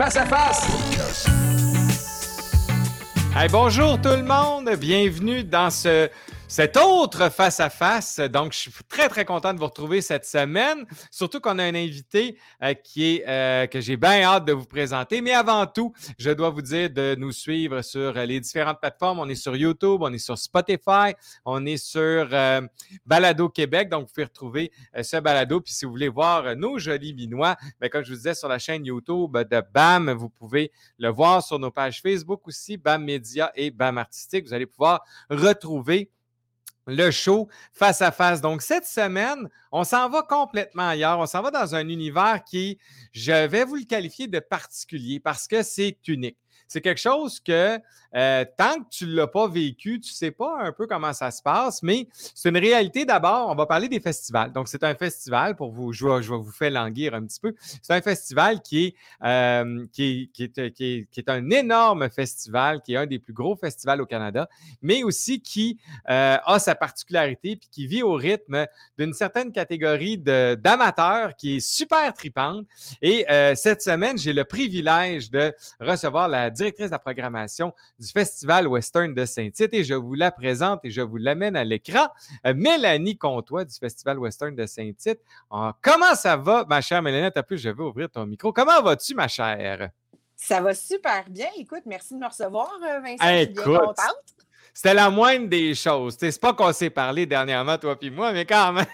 Face à face. Hey, bonjour tout le monde, bienvenue dans ce cet autre face-à-face. Donc, je suis très, très content de vous retrouver cette semaine. Surtout qu'on a un invité euh, qui est, euh, que j'ai bien hâte de vous présenter. Mais avant tout, je dois vous dire de nous suivre sur les différentes plateformes. On est sur YouTube, on est sur Spotify, on est sur euh, Balado Québec. Donc, vous pouvez retrouver ce balado. Puis, si vous voulez voir nos jolis minois, bien, comme je vous disais sur la chaîne YouTube de BAM, vous pouvez le voir sur nos pages Facebook aussi, BAM Média et BAM Artistique. Vous allez pouvoir retrouver le show face à face. Donc, cette semaine, on s'en va complètement ailleurs. On s'en va dans un univers qui, je vais vous le qualifier de particulier parce que c'est unique. C'est quelque chose que euh, tant que tu ne l'as pas vécu, tu ne sais pas un peu comment ça se passe, mais c'est une réalité d'abord. On va parler des festivals. Donc, c'est un festival pour vous, je vais, vous faire languir un petit peu. C'est un festival qui est, euh, qui, est, qui, est, un énorme festival, qui est un des plus gros festivals au Canada, mais aussi qui euh, a sa particularité puis qui vit au rythme d'une certaine catégorie d'amateurs qui est super tripante. Et cette semaine, j'ai le privilège de recevoir la directrice de la programmation du Festival Western de Saint-Tite et je vous la présente et je vous l'amène à l'écran. Euh, Mélanie Comtois du Festival Western de Saint-Tite. comment ça va, ma chère Mélanie? T'as plus, je vais ouvrir ton micro. Comment vas-tu, ma chère? Ça va super bien. Écoute, merci de me recevoir, euh, Vincent. je suis bien contente. C'était la moindre des choses. C'est pas qu'on s'est parlé dernièrement, toi et moi, mais quand même.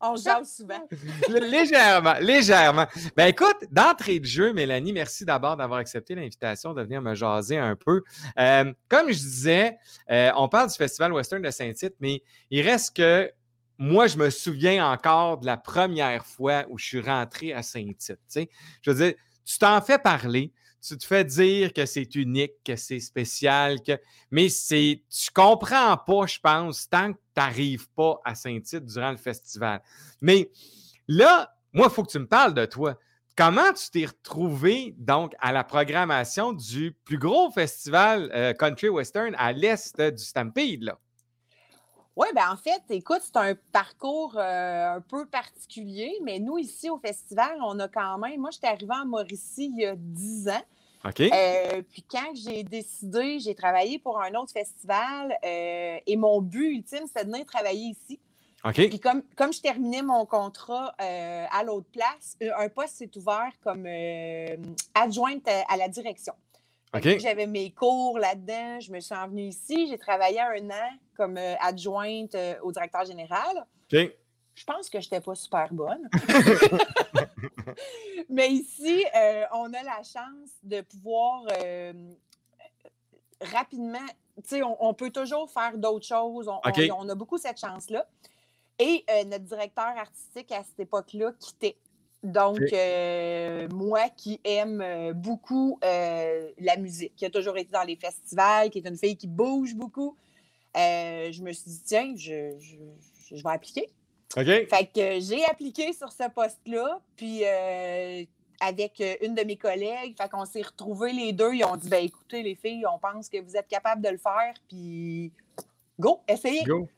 On jase souvent. légèrement, légèrement. Ben écoute, d'entrée de jeu, Mélanie, merci d'abord d'avoir accepté l'invitation de venir me jaser un peu. Euh, comme je disais, euh, on parle du Festival Western de Saint-Tite, mais il reste que moi, je me souviens encore de la première fois où je suis rentré à Saint-Tite. Je veux dire, tu t'en fais parler tu te fais dire que c'est unique, que c'est spécial, que... mais c'est, tu comprends pas, je pense, tant que tu n'arrives pas à Saint-Tite durant le festival. Mais là, moi, il faut que tu me parles de toi. Comment tu t'es retrouvé donc à la programmation du plus gros festival euh, country western à l'est du Stampede? Là? Oui, ben en fait, écoute, c'est un parcours euh, un peu particulier, mais nous, ici au festival, on a quand même. Moi, j'étais arrivée en Mauricie il y a 10 ans. OK. Euh, puis quand j'ai décidé, j'ai travaillé pour un autre festival euh, et mon but ultime, c'était de venir travailler ici. OK. Puis comme, comme je terminais mon contrat à l'autre place, un poste s'est ouvert comme adjointe à la direction. J'avais mes cours là-dedans. Je me suis envenue ici. J'ai travaillé un an comme euh, adjointe euh, au directeur général. Je pense que je n'étais pas super bonne. Mais ici, euh, on a la chance de pouvoir rapidement, tu sais, on, peut toujours faire d'autres choses. On, on, a beaucoup cette chance-là. Et notre directeur artistique à cette époque-là quittait. Donc, euh, moi qui aime euh, beaucoup euh, la musique, qui a toujours été dans les festivals, qui est une fille qui bouge beaucoup, je me suis dit, tiens, je, je, vais appliquer. OK. Fait que j'ai appliqué sur ce poste-là, puis avec une de mes collègues, fait qu'on s'est retrouvés les deux, ils ont dit, ben écoutez, les filles, on pense que vous êtes capables de le faire, puis go, essayez. Go.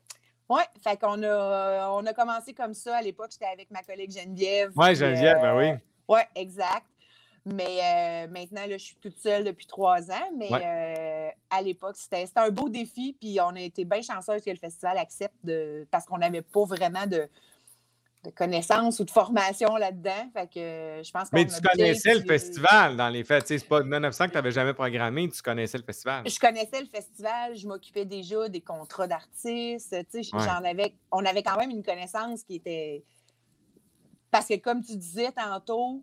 Oui, fait qu'on a, on a commencé comme ça. À l'époque, j'étais avec ma collègue Geneviève. Oui, Geneviève, ben oui. Oui, exact. Mais euh, maintenant, là, je suis toute seule depuis trois ans. Mais euh, à l'époque, c'était, un beau défi. Puis on a été bien chanceux que le festival accepte de, parce qu'on n'avait pas vraiment de, de connaissances ou de formation là-dedans. Fait que euh, je pense Mais tu connaissais le festival dans les faits. C'est pas 1900 que tu n'avais jamais programmé, tu connaissais le festival. Je connaissais le festival, je m'occupais déjà des contrats d'artistes. J'en avais, on avait quand même une connaissance qui était. Parce que comme tu disais tantôt,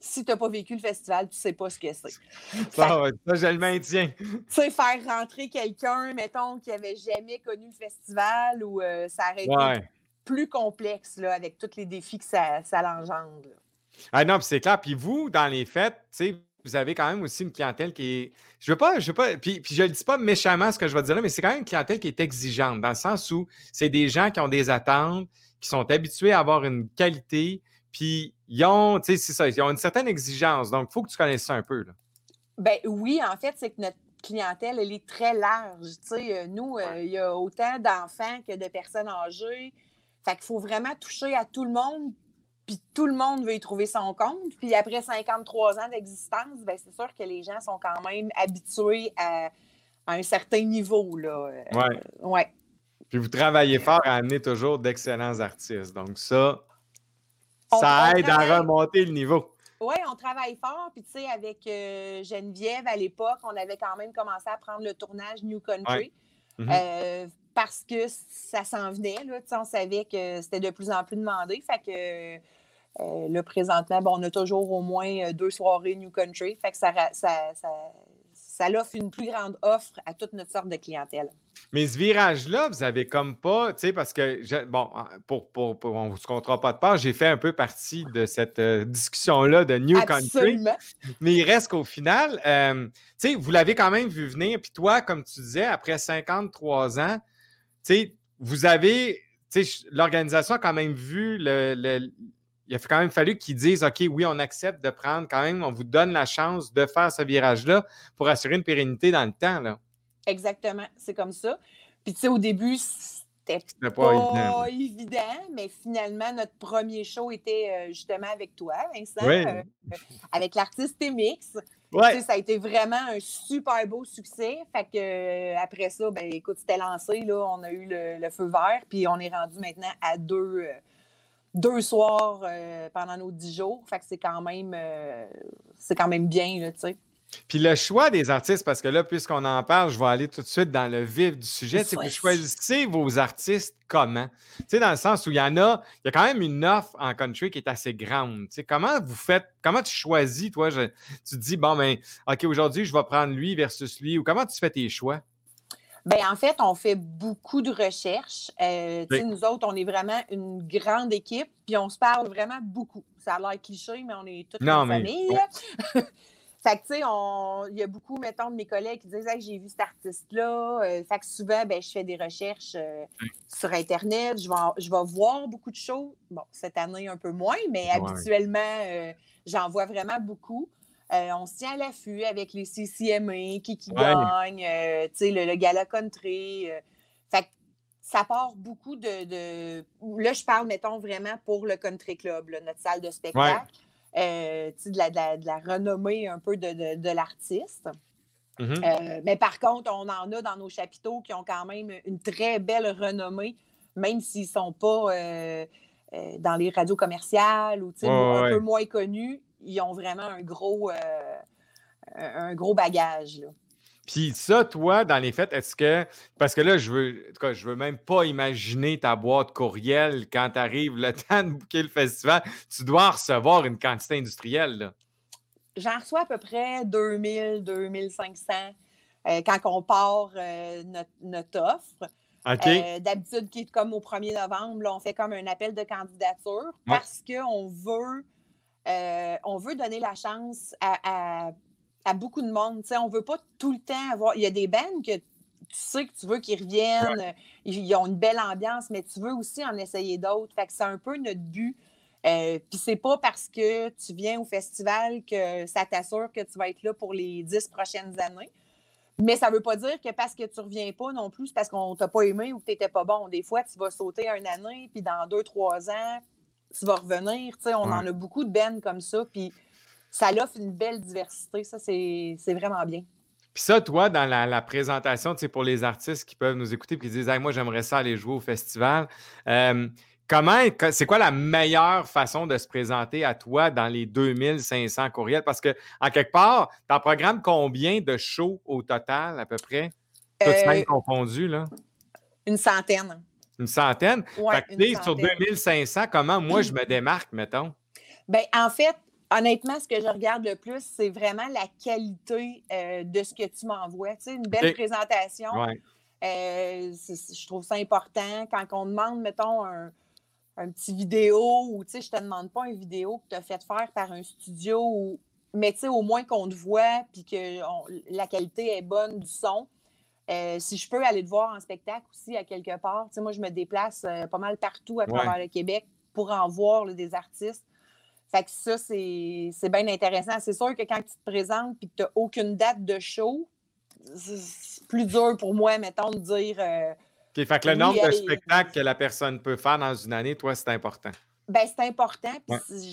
si tu n'as pas vécu le festival, tu ne sais pas ce que c'est. Ça, ça, je le maintiens. Tu sais, faire rentrer quelqu'un, mettons, qui n'avait jamais connu le festival ou euh, ça aurait été plus complexe là, avec tous les défis que ça, ça l'engendre. Ah non, c'est clair. Puis vous, dans les fêtes, vous avez quand même aussi une clientèle qui est. Je veux pas, je veux pas. Puis, puis je ne le dis pas méchamment ce que je vais dire là, mais c'est quand même une clientèle qui est exigeante, dans le sens où c'est des gens qui ont des attentes, qui sont habitués à avoir une qualité, puis ils ont, tu sais, c'est ça, ils ont une certaine exigence. Donc, il faut que tu connaisses ça un peu. Là. Ben oui, en fait, c'est que notre clientèle, elle est très large. Tu sais, euh, nous, euh, il y a autant d'enfants que de personnes âgées. Fait qu'il faut vraiment toucher à tout le monde. puis tout le monde veut y trouver son compte. Puis après 53 ans d'existence, ben, c'est sûr que les gens sont quand même habitués à, un certain niveau. Là. Euh, ouais. Puis vous travaillez fort à amener toujours d'excellents artistes. Donc ça, ça aide à remonter le niveau. Oui, on travaille fort. Puis, tu sais, avec euh, Geneviève, à l'époque, on avait quand même commencé à prendre le tournage New Country. Mhm. Euh, parce que ça s'en venait. Là, on savait que c'était de plus en plus demandé. Fait que euh, là, présentement, on a toujours au moins deux soirées New Country. Fait que ça, ça, ça offre une plus grande offre à toute notre sorte de clientèle. Mais ce virage-là, vous avez comme pas, tu sais, parce que, bon, pour, pour, on ne vous comptera pas de part, j'ai fait un peu partie de cette euh, discussion-là de New Country. Mais il reste qu'au final, euh, tu sais, vous l'avez quand même vu venir. Puis toi, comme tu disais, après 53 ans, sais, vous avez, l'organisation a quand même vu le, il a quand même fallu qu'ils disent OK, oui, on accepte de prendre quand même, on vous donne la chance de faire ce virage-là pour assurer une pérennité dans le temps. Là. Exactement, c'est comme ça. Puis tu sais, au début, c'était pas, évident. mais finalement, notre premier show était euh, justement avec toi, Vincent, euh, avec l'artiste Ça a été vraiment un super beau succès. Fait que euh, après ça, ben écoute, c'était lancé, là, on a eu le, feu vert, puis on est rendu maintenant à deux, deux soirs pendant nos dix jours. Fait que c'est quand même c'est quand même bien, tu sais. Puis le choix des artistes, parce que là, puisqu'on en parle, je vais aller tout de suite dans le vif du sujet. C'est que vous choisissez vos artistes comment? Tu sais, dans le sens où il y en a, il y a quand même une offre en country qui est assez grande. Tu sais, comment vous faites, comment tu choisis, toi, tu te dis, bon, ben, OK, aujourd'hui, je vais prendre lui versus lui, ou comment tu fais tes choix? Bien, en fait, on fait beaucoup de recherches. Euh, Nous autres, on est vraiment une grande équipe, puis on se parle vraiment beaucoup. Ça a l'air cliché, mais on est toute une famille. Fait que, tu sais, il y a beaucoup, mettons, de mes collègues qui disent j'ai vu cet artiste-là. Euh, fait que souvent, ben, je fais des recherches euh, sur Internet. Je vais, je vais voir beaucoup de choses. Bon, cette année, un peu moins, mais habituellement, euh, j'en vois vraiment beaucoup. on se tient à l'affût avec les CCMA, qui, qui gagne, tu sais, le, gala country. fait que ça part beaucoup de, Là, je parle, mettons, vraiment pour le country club, notre salle de spectacle. Euh, de, la, de, la, renommée un peu de, l'artiste. Mm-hmm. Euh, mais par contre, on en a dans nos chapiteaux qui ont quand même une très belle renommée, même s'ils ne sont pas euh, dans les radios commerciales ou un peu moins connus. Ils ont vraiment un gros, un gros bagage. Là. Puis ça, toi, dans les fêtes, est-ce que. Parce que là, je veux. En tout cas, je veux même pas imaginer ta boîte courriel quand tu arrives le temps de booker le festival. Tu dois recevoir une quantité industrielle. J'en reçois à peu près 2000, 2500 euh, quand on part euh, notre, offre. Euh, d'habitude, qui est comme au 1er novembre, on fait comme un appel de candidature parce qu'on veut, on veut donner la chance à à beaucoup de monde. on ne veut pas tout le temps avoir. Il y a des bands que tu sais que tu veux qu'ils reviennent, ils ont une belle ambiance, mais tu veux aussi en essayer d'autres. Fait que c'est un peu notre but. Euh, Puis c'est pas parce que tu viens au festival que ça t'assure que tu vas être là pour les dix prochaines années. Mais ça ne veut pas dire que parce que tu ne reviens pas non plus, parce qu'on ne t'a pas aimé ou que tu n'étais pas bon. Des fois, tu vas sauter une année, puis dans deux, trois ans, tu vas revenir. on en a beaucoup de bands comme ça. Puis ça offre une belle diversité. Ça, c'est vraiment bien. Puis ça, toi, dans la, présentation, tu sais, pour les artistes qui peuvent nous écouter et qui disent Moi, j'aimerais ça aller jouer au festival. Euh, comment, c'est quoi la meilleure façon de se présenter à toi dans les 2500 courriels? Parce que, en quelque part, tu en programmes combien de shows au total, à peu près? Toutes euh, confondues, là? Une centaine. Une centaine? fait que, sur 2500, comment moi je me démarque, mettons? Bien, en fait, Honnêtement, ce que je regarde le plus, c'est vraiment la qualité euh, de ce que tu m'envoies. Tu sais, une belle présentation. Euh, je trouve ça important. Quand on demande, mettons, un, petit vidéo ou, tu sais, je te demande pas une vidéo que tu as fait faire par un studio, ou, mais tu sais, au moins qu'on te voit puis que la qualité est bonne du son. Euh, si je peux aller te voir en spectacle aussi à quelque part, tu sais, moi, je me déplace pas mal partout à travers le Québec pour en voir des artistes. Fait que ça, c'est bien intéressant. C'est sûr que quand tu te présentes et que tu n'as aucune date de show, c'est plus dur pour moi, mettons, de dire. Euh, fait que le nombre de spectacles que la personne peut faire dans une année, toi, c'est important. Ben, c'est important.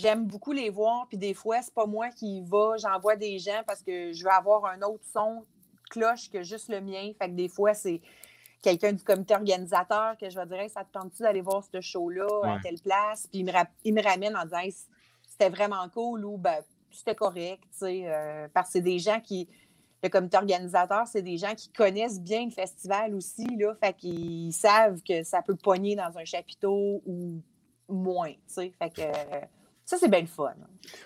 J'aime beaucoup les voir. Puis des fois, c'est pas moi qui y va. J'envoie des gens parce que je veux avoir un autre son cloche que juste le mien. Fait que des fois, c'est quelqu'un du comité organisateur que je vais dire ça te tente-tu d'aller voir ce show-là à telle place? Puis il me, ramène en disant c'était vraiment cool ou ben, c'était correct. Euh, parce que c'est des gens qui. Le comité organisateur, c'est des gens qui connaissent bien le festival aussi. Là, fait qu'ils savent que ça peut pogner dans un chapiteau ou moins. Fait que. Ça, c'est bien le fun.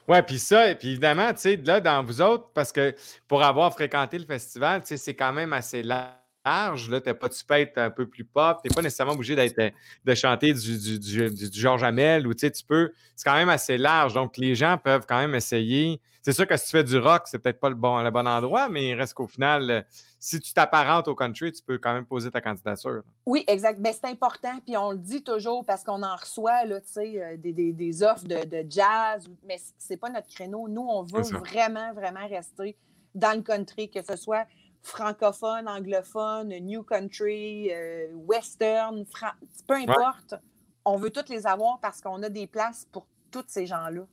Oui, puis ça, puis évidemment, tu sais, là, dans vous autres, parce que pour avoir fréquenté le festival, tu sais, c'est quand même assez large large. Là, t'as pas, tu peux être un peu plus pop. Tu n'es pas nécessairement obligé d'être, euh, de chanter du, du, du, du Georges Hamel ou tu sais, tu peux. C'est quand même assez large. Donc, les gens peuvent quand même essayer. C'est sûr que si tu fais du rock, c'est peut-être pas le bon, le bon endroit, mais il reste qu'au final, euh, si tu t'apparentes au country, tu peux quand même poser ta candidature. Oui, exact. Mais c'est important, puis on le dit toujours parce qu'on en reçoit là, euh, des, des, des, offres de, de jazz, mais c'est pas notre créneau. Nous, on veut vraiment, vraiment rester dans le country, que ce soit francophone, anglophone, new country, euh, western, peu importe. On veut toutes les avoir parce qu'on a des places pour tous ces gens-là.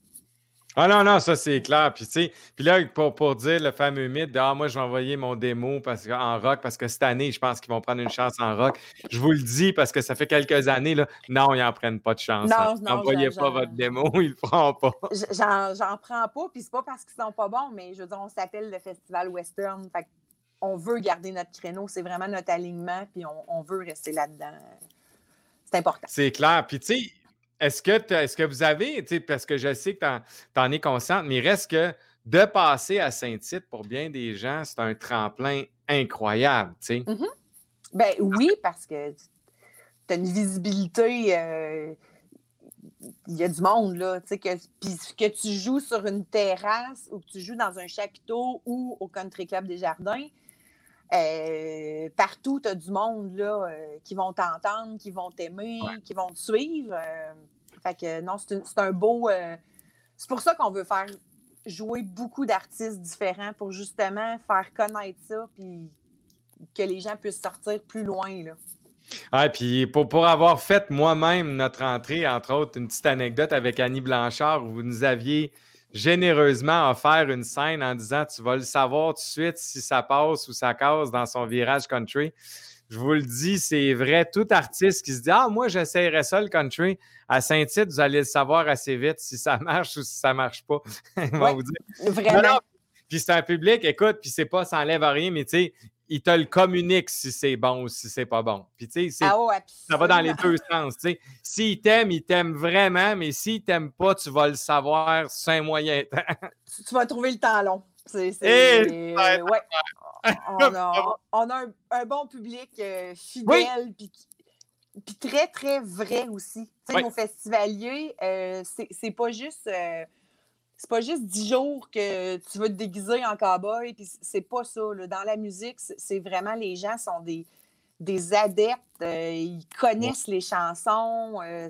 Ah non, non, ça c'est clair. Puis, puis là, pour, pour dire le fameux mythe de Ah, moi, je vais envoyer mon démo parce en rock parce que cette année, je pense qu'ils vont prendre une chance en rock. Je vous le dis parce que ça fait quelques années, là, non, ils n'en prennent pas de chance. Non, non, N'envoyez pas votre démo, ils le feront pas. J'en prends pas, puis c'est pas parce qu'ils sont pas bons, mais je veux dire, on s'appelle le Festival Western. Fait on veut garder notre créneau, c'est vraiment notre alignement, puis on, veut rester là-dedans. C'est important. C'est clair. Puis, tu sais, est-ce que, est que vous avez, parce que je sais que tu en, es consciente, mais il reste que de passer à Saint-Tite pour bien des gens, c'est un tremplin incroyable, tu sais. Mm-hmm. Ben oui, parce que tu as une visibilité. Euh, il y a du monde, là, tu sais, que, que tu joues sur une terrasse ou que tu joues dans un chapiteau ou au Country Club des Jardins, euh, partout, tu as du monde là, euh, qui vont t'entendre, qui vont t'aimer, qui vont te suivre. Euh, fait que non, c'est un beau. c'est pour ça qu'on veut faire jouer beaucoup d'artistes différents pour justement faire connaître ça puis que les gens puissent sortir plus loin. Là. Ah, puis pour, pour avoir fait moi-même notre entrée, entre autres, une petite anecdote avec Annie Blanchard où vous nous aviez généreusement offert une scène en disant Tu vas le savoir tout de suite si ça passe ou ça casse dans son virage country. Je vous le dis, c'est vrai. Tout artiste qui se dit Ah, moi, j'essayerais ça le country, à Saint-Tite, vous allez le savoir assez vite si ça marche ou si ça marche pas. vous dire. Vraiment. puis c'est un public, écoute, puis c'est pas, ça enlève rien, mais tu sais, il te le communique si c'est bon ou si c'est pas bon. Puis, tu sais, ah ça va dans les deux sens. Tu sais. S'il t'aime, il t'aime vraiment, mais s'il t'aime pas, tu vas le savoir un moyen temps. tu vas trouver le temps long. C'est, eh, ouais. On a, on a un, bon public euh, fidèle, puis, très, très vrai aussi. Tu sais, nos festivaliers, euh, c'est, pas juste. Euh, c'est pas juste dix jours que tu vas te déguiser en cowboy, puis c'est pas ça. Dans la musique, c'est vraiment les gens sont des, des adeptes, euh, ils connaissent les chansons. Euh,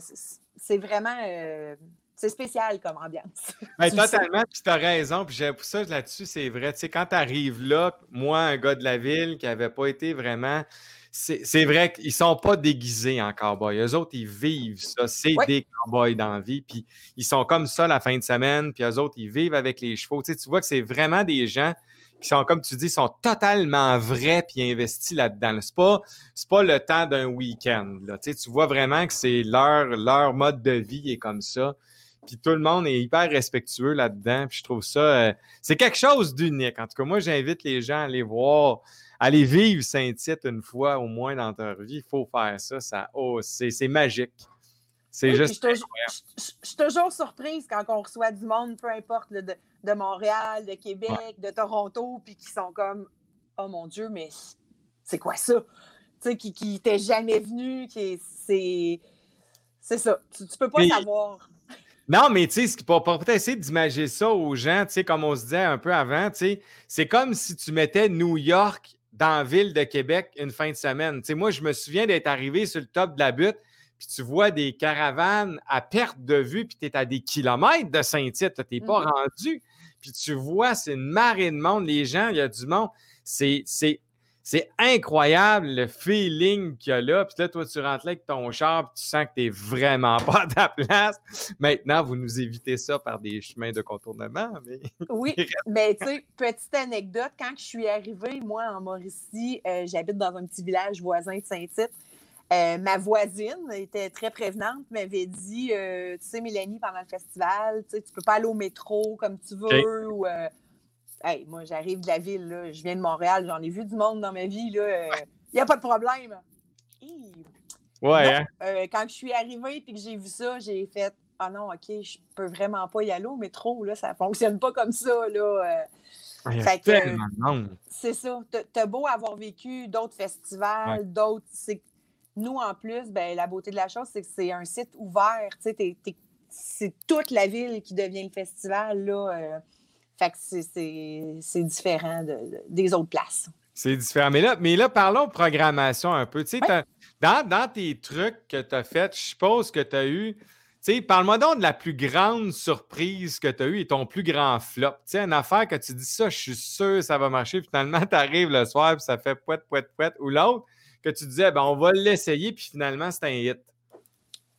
c'est vraiment euh, c'est spécial comme ambiance. Ben, totalement, puis tu as raison. Puis pour ça là-dessus, c'est vrai. Tu sais, quand tu arrives là, moi, un gars de la ville qui n'avait pas été vraiment c'est vrai qu'ils ne sont pas déguisés en cowboy. Eux autres, ils vivent ça. C'est des cowboys dans la vie. Puis ils sont comme ça la fin de semaine. Puis eux autres, ils vivent avec les chevaux. Tu, vois que c'est vraiment des gens qui sont, comme tu dis, sont totalement vrais puis investis là-dedans. C'est pas, pas le temps d'un week-end. Tu, tu vois vraiment que c'est leur, leur mode de vie est comme ça. Puis tout le monde est hyper respectueux là-dedans. Puis je trouve ça, euh, c'est quelque chose d'unique. En tout cas, moi, j'invite les gens à aller voir allez vivre Saint-Tite une fois au moins dans ta vie. Il faut faire ça. ça oh, c'est magique. C'est juste. Je suis toujours surprise quand on reçoit du monde, peu importe, de, de, Montréal, de Québec, de Toronto, puis qui sont comme Oh mon Dieu, mais c'est quoi ça? Tu sais, qui, qui jamais venu, qui c'est. C'est ça. Tu, ne peux pas savoir. Non, mais tu sais, pour, peut-être essayer d'imaginer ça aux gens, tu sais, comme on se disait un peu avant, tu sais, c'est comme si tu mettais New York dans la ville de Québec une fin de semaine. Tu moi, je me souviens d'être arrivé sur le top de la butte, puis tu vois des caravanes à perte de vue, puis tu es à des kilomètres de Saint-Tite, tu n'es pas mm-hmm. rendu. Puis tu vois, c'est une marée de monde. Les gens, il y a du monde. C'est, C'est incroyable le feeling qu'il y a là. Puis là, toi, tu rentres là avec ton char, puis tu sens que tu n'es vraiment pas à ta place. Maintenant, vous nous évitez ça par des chemins de contournement. Mais... Oui, mais tu sais, petite anecdote, quand je suis arrivée, moi, en Mauricie, euh, j'habite dans un petit village voisin de Saint-Tite. Euh, ma voisine était très prévenante, m'avait dit euh, Tu sais, Mélanie, pendant le festival, tu peux pas aller au métro comme tu veux. Ou, Hey, moi, j'arrive de la ville, je viens de Montréal, j'en ai vu du monde dans ma vie. Il n'y a pas de problème. Ouais, hein? euh, quand je suis arrivée et que j'ai vu ça, j'ai fait Ah non, OK, je peux vraiment pas y aller au métro, là, ça fonctionne pas comme ça. Là. Euh. c'est ça. T'as beau avoir vécu d'autres festivals, d'autres. Nous, en plus, ben, la beauté de la chose, c'est que c'est un site ouvert. C'est toute la ville qui devient le festival. Là, euh. Fait que c'est différent des autres places. C'est différent. Mais là, mais là, parlons programmation un peu. Tu sais, dans, dans, tes trucs que tu as faits, je suppose que tu as eu. Tu sais, parle-moi donc de la plus grande surprise que tu as eue et ton plus grand flop. Tu sais, une affaire que tu dis ça, je suis sûr que ça va marcher. Finalement, tu arrives le soir et ça fait pouet, pouet, pouet. Ou l'autre que tu disais, ben, on va l'essayer, puis finalement, c'est un hit.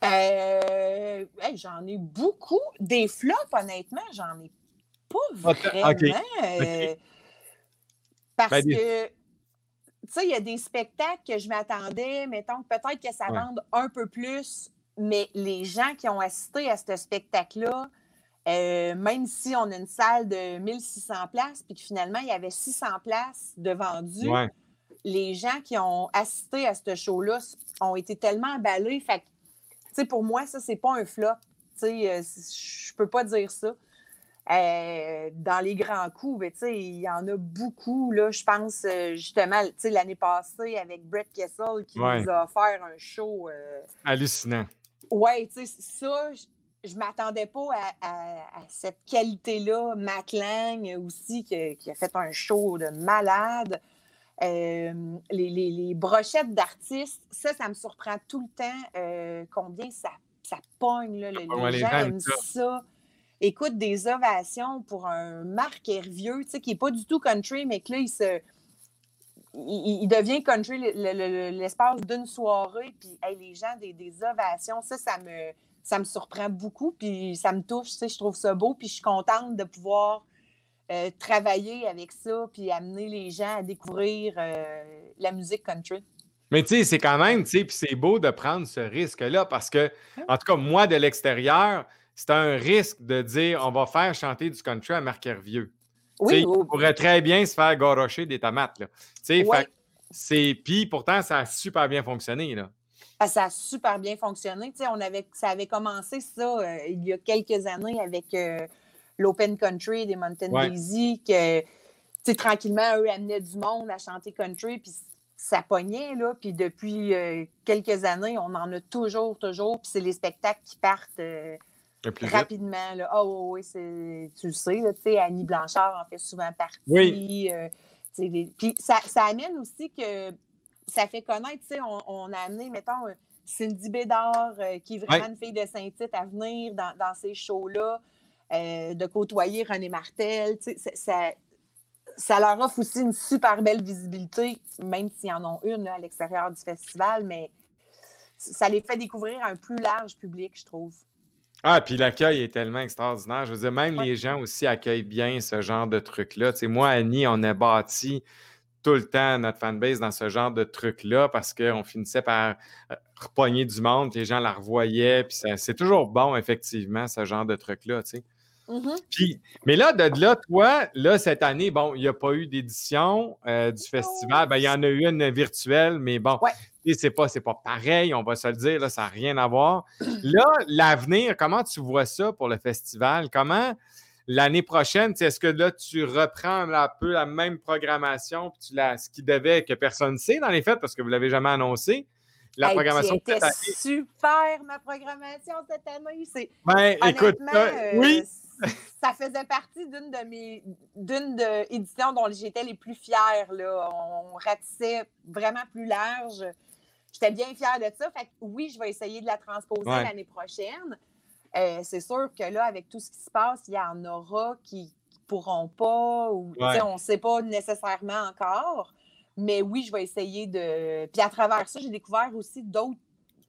Euh, j'en ai beaucoup. Des flops, honnêtement, j'en ai pas vraiment. Euh, parce ben, que, tu sais, il y a des spectacles que je m'attendais, mettons, peut-être que ça vende un peu plus, mais les gens qui ont assisté à ce spectacle-là, euh, même si on a une salle de 1600 places, puis que finalement, il y avait 600 places de vendues, les gens qui ont assisté à ce show-là ont été tellement emballés. Fait que, pour moi, ça, c'est pas un flop. Tu sais, euh, je peux pas dire ça. Euh, dans les grands coups, ben, il y en a beaucoup. Là, je pense euh, justement l'année passée avec Brett Kessel qui nous a offert un show. Euh, Hallucinant. Oui, ça, je ne m'attendais pas à, cette qualité-là. Matt Lang aussi qui, a fait un show de malade. les, les, brochettes d'artistes, ça, ça me surprend tout le temps combien ça, ça pogne. Là, les, gens aiment ça écoute des ovations pour un Marc Hervieux, tu sais, qui n'est pas du tout country, mais que là, il se. Il, devient country l'espace d'une soirée, puis les gens, des, ovations, ça, ça me, ça me surprend beaucoup, puis ça me touche, tu sais, je trouve ça beau, puis je suis contente de pouvoir euh, travailler avec ça, puis amener les gens à découvrir euh, la musique country. Mais tu sais, c'est quand même, tu sais, puis c'est beau de prendre ce risque-là parce que, en tout cas, moi, de l'extérieur, c'est un risque de dire on va faire chanter du country à Marc Hervieux. Oui, Il pourrait très bien se faire gorocher des tomates. Là. c'est... Puis pourtant, ça a super bien fonctionné. Là. Ah, ça a super bien fonctionné. on avait... Ça avait commencé ça euh, il y a quelques années avec euh, l'Open Country des Mountain Daisy, que tranquillement, eux amenaient du monde à chanter country, puis ça pognait, là. Puis depuis euh, quelques années, on en a toujours, toujours. Puis c'est les spectacles qui partent rapidement. Là. Oh, oui, tu le sais, tu sais, Annie Blanchard en fait souvent partie. Oui. Euh, puis ça, ça, amène aussi que ça fait connaître, tu sais, on, a amené, mettons, euh, Cindy Bédard, euh, qui est vraiment une fille de Saint-Tite, à venir dans, ces shows-là, de côtoyer René Martel. Tu sais, ça, ça leur offre aussi une super belle visibilité, même s'ils en ont une à l'extérieur du festival, mais ça les fait découvrir un plus large public, je trouve. Ah, puis l'accueil est tellement extraordinaire. Je veux dire, même les gens aussi accueillent bien ce genre de truc-là. Tu sais, moi, Annie, on a bâti tout le temps notre fanbase dans ce genre de truc-là parce qu'on finissait par euh, repogner du monde, puis les gens la revoyaient, puis c'est toujours bon, effectivement, ce genre de truc-là, tu sais. Mm-hmm. mais là, de là, toi, là, cette année, bon, il n'y a pas eu d'édition euh, du festival. Ben, il y en a eu une virtuelle, mais bon, c'est pas, pas pareil, on va se le dire, là, ça n'a rien à voir. Là, l'avenir, comment tu vois ça pour le festival? Comment l'année prochaine, est-ce que là, tu reprends un peu la même programmation, puis tu la, ce qui devait, que personne ne sait dans les faits, parce que vous ne l'avez jamais annoncé? La programmation c'était super, ma programmation cette année. C'est, ben, écoute, oui. Euh, ça faisait partie d'une de mes d'une éditions dont j'étais les plus fière. Là. On ratissait vraiment plus large. J'étais bien fière de ça. Fait que oui, je vais essayer de la transposer l'année prochaine. Euh, c'est sûr que là, avec tout ce qui se passe, il y en aura qui ne pourront pas, ou on ne sait pas nécessairement encore. Mais oui, je vais essayer de. Puis à travers ça, j'ai découvert aussi d'autres,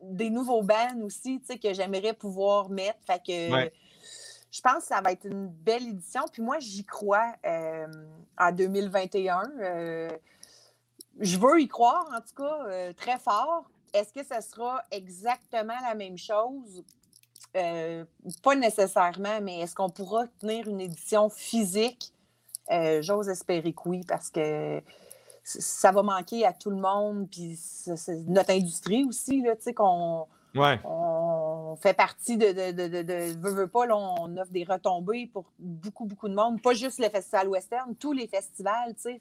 des nouveaux bands aussi, tu sais, que j'aimerais pouvoir mettre. Fait que je pense que ça va être une belle édition. Puis moi, j'y crois euh, en 2021. Euh, je veux y croire, en tout cas, euh, très fort. Est-ce que ce sera exactement la même chose? pas nécessairement, mais est-ce qu'on pourra tenir une édition physique? J'ose espérer que oui, parce que ça va manquer à tout le monde, puis c'est notre industrie aussi, tu sais, qu'on on fait partie de, de, de, veux, pas, on offre des retombées pour beaucoup, beaucoup de monde. Pas juste le Festival Western, tous les festivals, tu sais.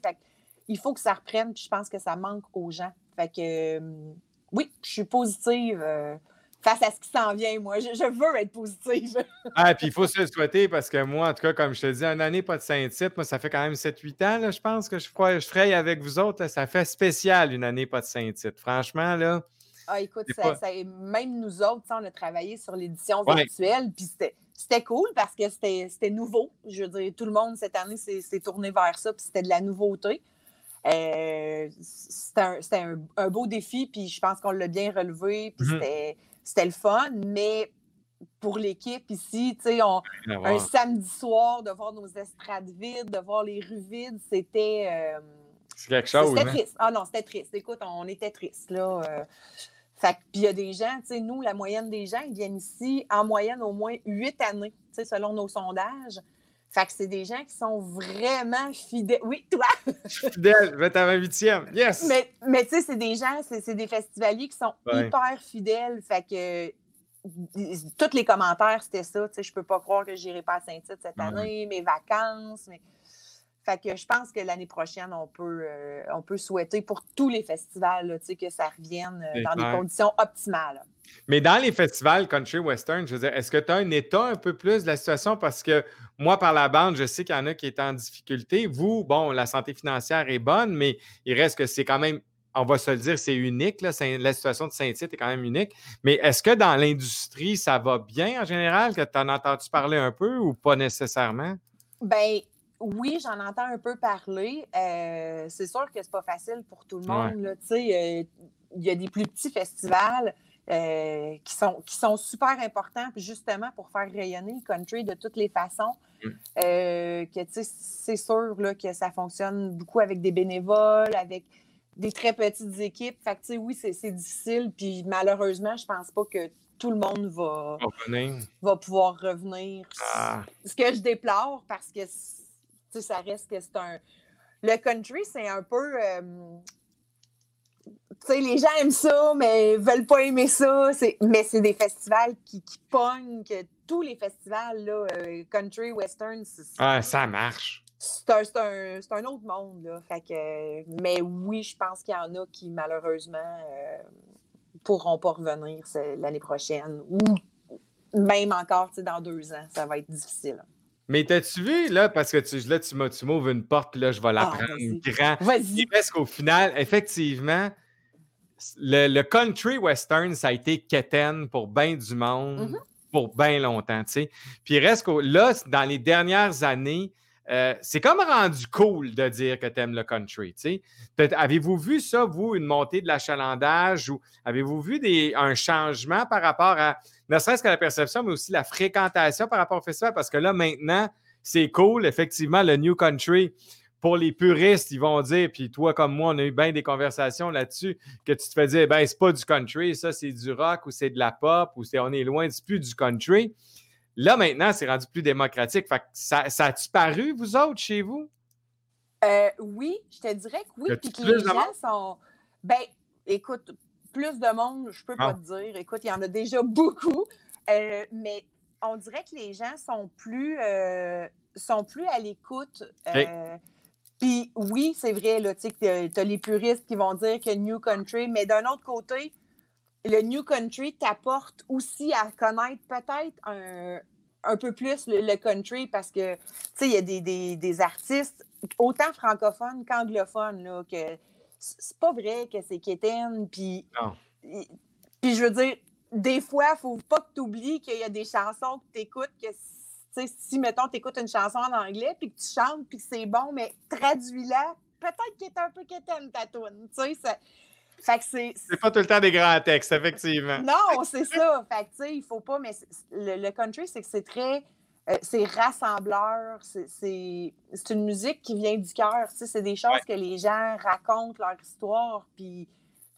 Il faut que ça reprenne, puis je pense que ça manque aux gens. Fait que euh, oui, je suis positive euh, face à ce qui s'en vient, moi. Je, veux être positive. ah, puis il faut se le souhaiter parce que moi, en tout cas, comme je te dis, une année pas de Saint-Tite, moi, ça fait quand même 7-8 ans, là, je pense que je, je ferai avec vous autres. ça fait spécial une année pas de Saint-Tite. Franchement, là. Ah, écoute, ça, même nous autres, on a travaillé sur l'édition virtuelle, puis c'était cool parce que c'était nouveau. Je veux dire, tout le monde cette année s'est tourné vers ça, puis c'était de la nouveauté. Euh, c'était un, beau défi, puis je pense qu'on l'a bien relevé, puis mm-hmm. c'était le fun, mais pour l'équipe ici, tu sais, un samedi soir, de voir nos estrades vides, de voir les rues vides, c'était. Euh, c'est quelque chose. C'était hein? triste. Ah non, c'était triste. Écoute, on était triste, là. Euh, fait puis il y a des gens, tu sais, nous, la moyenne des gens, ils viennent ici en moyenne au moins huit années, tu sais, selon nos sondages. Fait que c'est des gens qui sont vraiment fidèles. Oui, toi! Fidèle, je vais être à ma huitième. Yes! Mais, mais tu sais, c'est des gens, c'est des festivaliers qui sont hyper fidèles. Fait que tous les commentaires, c'était ça. Tu sais, je peux pas croire que j'irai pas à Saint-Tite cette année, mes vacances. Mais... Fait que je pense que l'année prochaine, on peut, euh, on peut souhaiter pour tous les festivals que ça revienne euh, dans des conditions optimales. Mais dans les festivals country western, je veux dire, est-ce que tu as un état un peu plus de la situation? Parce que moi, par la bande, je sais qu'il y en a qui sont en difficulté. Vous, bon, la santé financière est bonne, mais il reste que c'est quand même, on va se le dire, c'est unique. Là, la situation de Saint-Tite est quand même unique. Mais est-ce que dans l'industrie, ça va bien en général? Que tu en as entendu parler un peu ou pas nécessairement? Bien, oui, j'en entends un peu parler. Euh, c'est sûr que c'est pas facile pour tout le monde. Euh, il y a des plus petits festivals euh, qui, sont, qui sont super importants, justement pour faire rayonner le country de toutes les façons. Mm. c'est sûr là, que ça fonctionne beaucoup avec des bénévoles, avec des très petites équipes. Fait que, oui, c'est difficile. Puis malheureusement, je pense pas que tout le monde va, va pouvoir revenir. Ah. Ce que je déplore parce que ça reste que c'est un. Le country, c'est un peu. Euh, sais, les gens aiment ça, mais veulent pas aimer ça. Mais c'est des festivals qui, qui pognent, que tous les festivals, là, euh, country, western. Ah, ça marche. C'est un, un, autre monde, là. Fait que, mais oui, je pense qu'il y en a qui, malheureusement, euh, pourront pas revenir l'année prochaine. Ou même encore, dans deux ans, ça va être difficile. Mais t'as-tu vu, là, parce que tu, là, tu m'ouvres une porte, puis là, je vais la ah, prendre grand. Vas-y. Parce qu'au final, effectivement, le, country western, ça a été quétaine pour bien du monde, mm-hmm. pour bien longtemps, tu sais. Puis reste que là, dans les dernières années, euh, c'est comme rendu cool de dire que tu aimes le country. Avez-vous vu ça, vous, une montée de l'achalandage ou avez-vous vu des, un changement par rapport à ne serait-ce que la perception, mais aussi la fréquentation par rapport au festival? Parce que là, maintenant, c'est cool, effectivement, le New Country. Pour les puristes, ils vont dire, puis toi comme moi, on a eu bien des conversations là-dessus, que tu te fais dire, ben c'est pas du country, ça c'est du rock ou c'est de la pop ou c'est on est loin, c'est plus du country. Là, maintenant, c'est rendu plus démocratique. ça, ça a-tu paru, vous autres, chez vous? Euh, oui, je te dirais que oui. Puis que les gens sont. Ben, écoute, plus de monde, je peux pas ah. te dire. Écoute, il y en a déjà beaucoup. Euh, mais on dirait que les gens sont plus, euh, sont plus à l'écoute. Puis oui, c'est vrai, tu as les puristes qui vont dire que New Country, mais d'un autre côté, le New Country t'apporte aussi à connaître peut-être un, peu plus le, country parce que, tu sais, il y a des, artistes, autant francophones qu'anglophones, là, que c'est pas vrai que c'est quétaine, puis... Puis je veux dire, des fois, il faut pas que tu oublies qu'il y a des chansons que tu écoutes, que si, mettons, tu écoutes une chanson en anglais, puis que tu chantes, puis que c'est bon, mais traduis-la peut-être qu'il est un peu quétaine, ta toune. Tu sais, fait que c'est. C'est pas tout le temps des grands textes, effectivement. Non, c'est ça. Fait que, tu sais, il faut pas. Mais le, country, c'est que c'est très. Euh, c'est rassembleur. C'est une musique qui vient du cœur. Tu sais, c'est des choses que les gens racontent leur histoire. Puis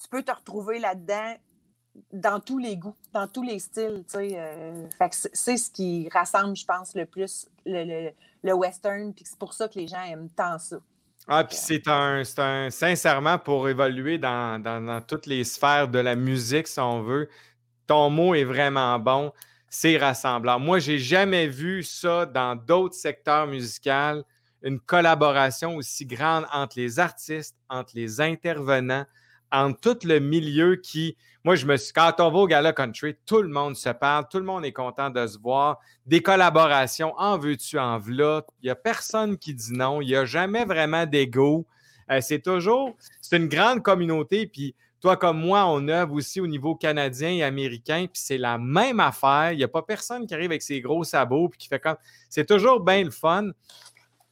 tu peux te retrouver là-dedans dans tous les goûts, dans tous les styles. Tu sais, euh, c'est ce qui rassemble, je pense, le plus le, le, le western. Puis c'est pour ça que les gens aiment tant ça. Ah, puis c'est un, un, sincèrement pour évoluer dans, toutes les sphères de la musique, si on veut. Ton mot est vraiment bon. C'est rassemblant. Moi, j'ai jamais vu ça dans d'autres secteurs musicaux, une collaboration aussi grande entre les artistes, entre les intervenants, entre tout le milieu qui, moi, je me suis, quand on va au Gala Country, tout le monde se parle, tout le monde est content de se voir. Des collaborations, en veux-tu, en v'là. Il n'y a personne qui dit non. Il n'y a jamais vraiment d'ego. Euh, c'est toujours, c'est une grande communauté. Puis toi comme moi, on œuvre aussi au niveau canadien et américain. Puis c'est la même affaire. Il n'y a pas personne qui arrive avec ses gros sabots puis qui fait comme. C'est toujours bien le fun.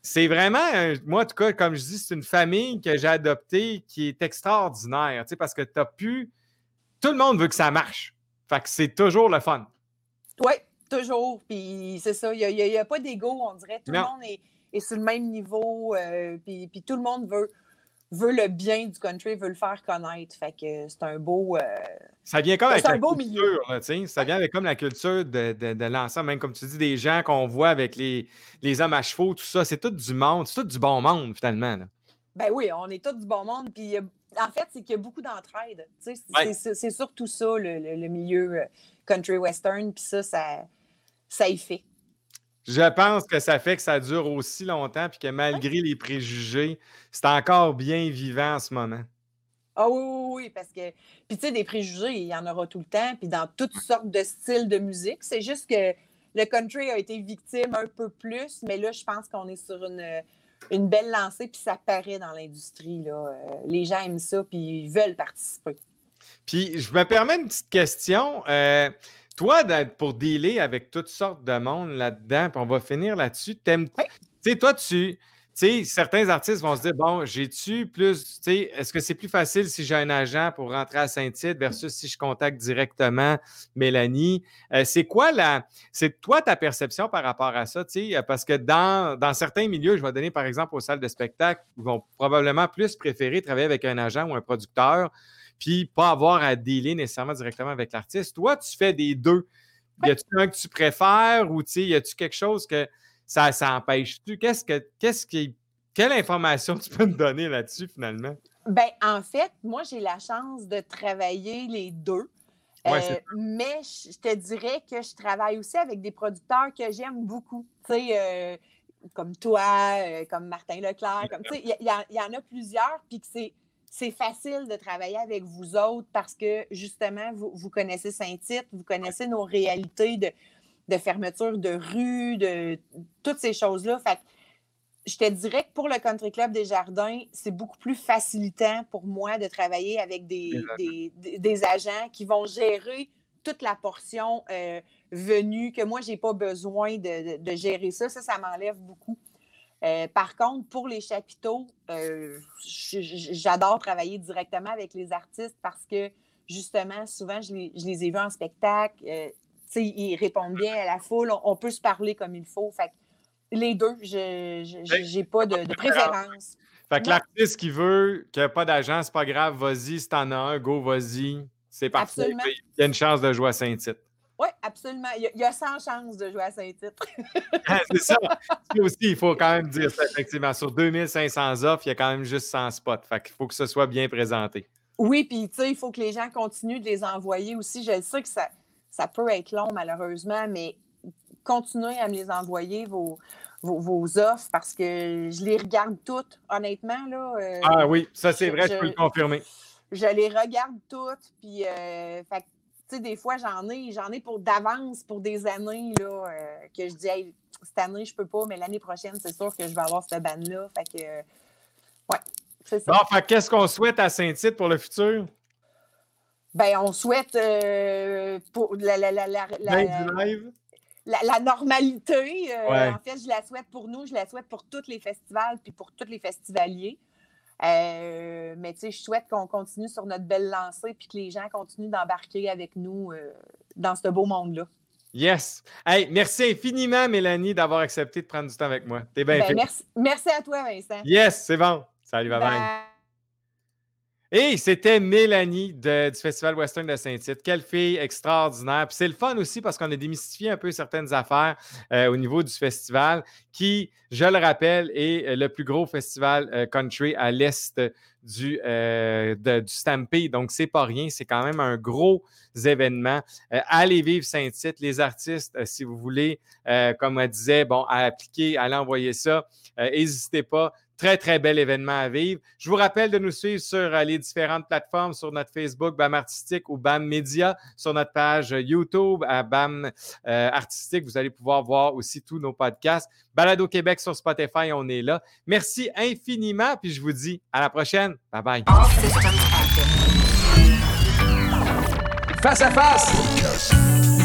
C'est vraiment, moi, en tout cas, comme je dis, c'est une famille que j'ai adoptée qui est extraordinaire, tu sais, parce que tu as pu. Tout le monde veut que ça marche. Fait que c'est toujours le fun. Oui, toujours. Puis c'est ça, il n'y a, pas d'ego, on dirait. Tout le monde est, sur le même niveau. Euh, puis, puis, tout le monde veut, veut le bien du country, veut le faire connaître. Fait que c'est un beau. Euh, ça vient comme avec un beau culture, milieu. ça vient avec comme la culture de, de, l'ensemble, même comme tu dis, des gens qu'on voit avec les, les hommes à chevaux, tout ça. C'est tout du monde, c'est tout du bon monde, finalement. Ben oui, on est tous du bon monde. Puis en fait, c'est qu'il y a beaucoup d'entraide. C'est surtout ça, le, le, milieu euh, country western. Puis ça, ça, ça y fait. Je pense que ça fait que ça dure aussi longtemps, puis que malgré les préjugés, c'est encore bien vivant en ce moment. Ah oui, oui, oui, parce que, puis tu sais, des préjugés, il y en aura tout le temps, puis dans toutes sortes de styles de musique. C'est juste que le country a été victime un peu plus, mais là, je pense qu'on est sur une, une belle lancée, puis ça paraît dans l'industrie. Euh, les gens aiment ça, puis ils veulent participer. Puis, je me permets une petite question. Euh, toi, pour dealer avec toutes sortes de monde là-dedans, puis on va finir là-dessus, Tu sais, toi, tu. sais, certains artistes vont se dire Bon, j'ai-tu plus. Est-ce que c'est plus facile si j'ai un agent pour rentrer à Saint-Tite versus si je contacte directement Mélanie? Euh, c'est quoi la. C'est toi ta perception par rapport à ça? Parce que dans, dans certains milieux, je vais donner par exemple aux salles de spectacle, ils vont probablement plus préférer travailler avec un agent ou un producteur puis pas avoir à dealer nécessairement directement avec l'artiste. Toi, tu fais des deux. Y a-tu un que tu préfères ou y a-tu quelque chose que ça, ça empêche-tu? Qu'est-ce que, qu'est-ce qui, quelle information tu peux me donner là-dessus finalement? Ben, en fait, moi, j'ai la chance de travailler les deux. Euh, mais je te dirais que je travaille aussi avec des producteurs que j'aime beaucoup. Tu sais, euh, comme toi, euh, comme Martin Leclerc, comme tu sais, il y, y, en a plusieurs, puis que c'est c'est facile de travailler avec vous autres parce que justement, vous, connaissez Saint-Tite, vous connaissez nos réalités de, fermeture de rue, de toutes ces choses-là. Fait je te dirais que pour le Country Club des Jardins, c'est beaucoup plus facilitant pour moi de travailler avec des, des, agents qui vont gérer toute la portion euh, venue, que moi, je n'ai pas besoin de, gérer ça. Ça, ça m'enlève beaucoup. Euh, par contre, pour les chapiteaux, euh, j'adore travailler directement avec les artistes parce que justement, souvent, je les, ai vus en spectacle. Euh, ils répondent bien à la foule. On, peut se parler comme il faut. Fait les deux, je n'ai pas de, préférence. Fait que l'artiste qui veut, qui n'a pas d'agent, c'est pas grave, vas-y. Si t'en as un, go, vas-y. C'est parfait. Il y a une chance de jouer à Saint-Tite. Oui, absolument. Il y, a, 100 chances de jouer à Saint-Titre. Ah, c'est ça. aussi, il faut quand même dire ça, effectivement. Sur 2500 offres, il y a quand même juste 100 spots. Fait qu'il faut que ce soit bien présenté. Oui, puis tu sais, il faut que les gens continuent de les envoyer aussi. Je sais que ça, ça peut être long, malheureusement, mais continuez à me les envoyer, vos, vos, offres, parce que je les regarde toutes, honnêtement. Là, euh, ah oui, ça c'est vrai, je, peux le confirmer. Je les regarde toutes, puis euh, fait, des fois, j'en ai, j'en ai pour d'avance pour des années là, euh, que je dis cette année, je peux pas, mais l'année prochaine, c'est sûr que je vais avoir cette bande-là. Fait que ouais, c'est ça. Bon, qu'est-ce qu'on souhaite à Saint-Tite pour le futur? Ben, on souhaite euh, pour la, la, la, la, la normalité. Euh, en fait, je la souhaite pour nous, je la souhaite pour tous les festivals puis pour tous les festivaliers. Mais tu sais, je souhaite qu'on continue sur notre belle lancée puis que les gens continuent d'embarquer avec nous dans ce beau monde-là. Yes. Hey, merci infiniment, Mélanie, d'avoir accepté de prendre du temps avec moi. T'es bien ben, Merci, merci à toi, Vincent. Yes, c'est bon. Salut, bye bye. Et c'était Mélanie du Festival Western de Saint-Tite. Quelle fille extraordinaire. Puis c'est le fun aussi parce qu'on a démystifié un peu certaines affaires euh, au niveau du festival qui, je le rappelle, est le plus gros festival euh, country à l'est du, euh, du Stampede. Donc, c'est pas rien. C'est quand même un gros événement. allez vivre Saint-Tite. Les artistes, si vous voulez, comme on disait, bon, à appliquer, allez envoyer ça. N'hésitez pas. Très, très bel événement à vivre. Je vous rappelle de nous suivre sur euh, les différentes plateformes, sur notre Facebook BAM Artistique ou BAM Média, sur notre page YouTube à BAM euh, Artistique. Vous allez pouvoir voir aussi tous nos podcasts. Balado Québec sur Spotify, on est là. Merci infiniment, puis je vous dis à la prochaine. Bye bye. Face à face.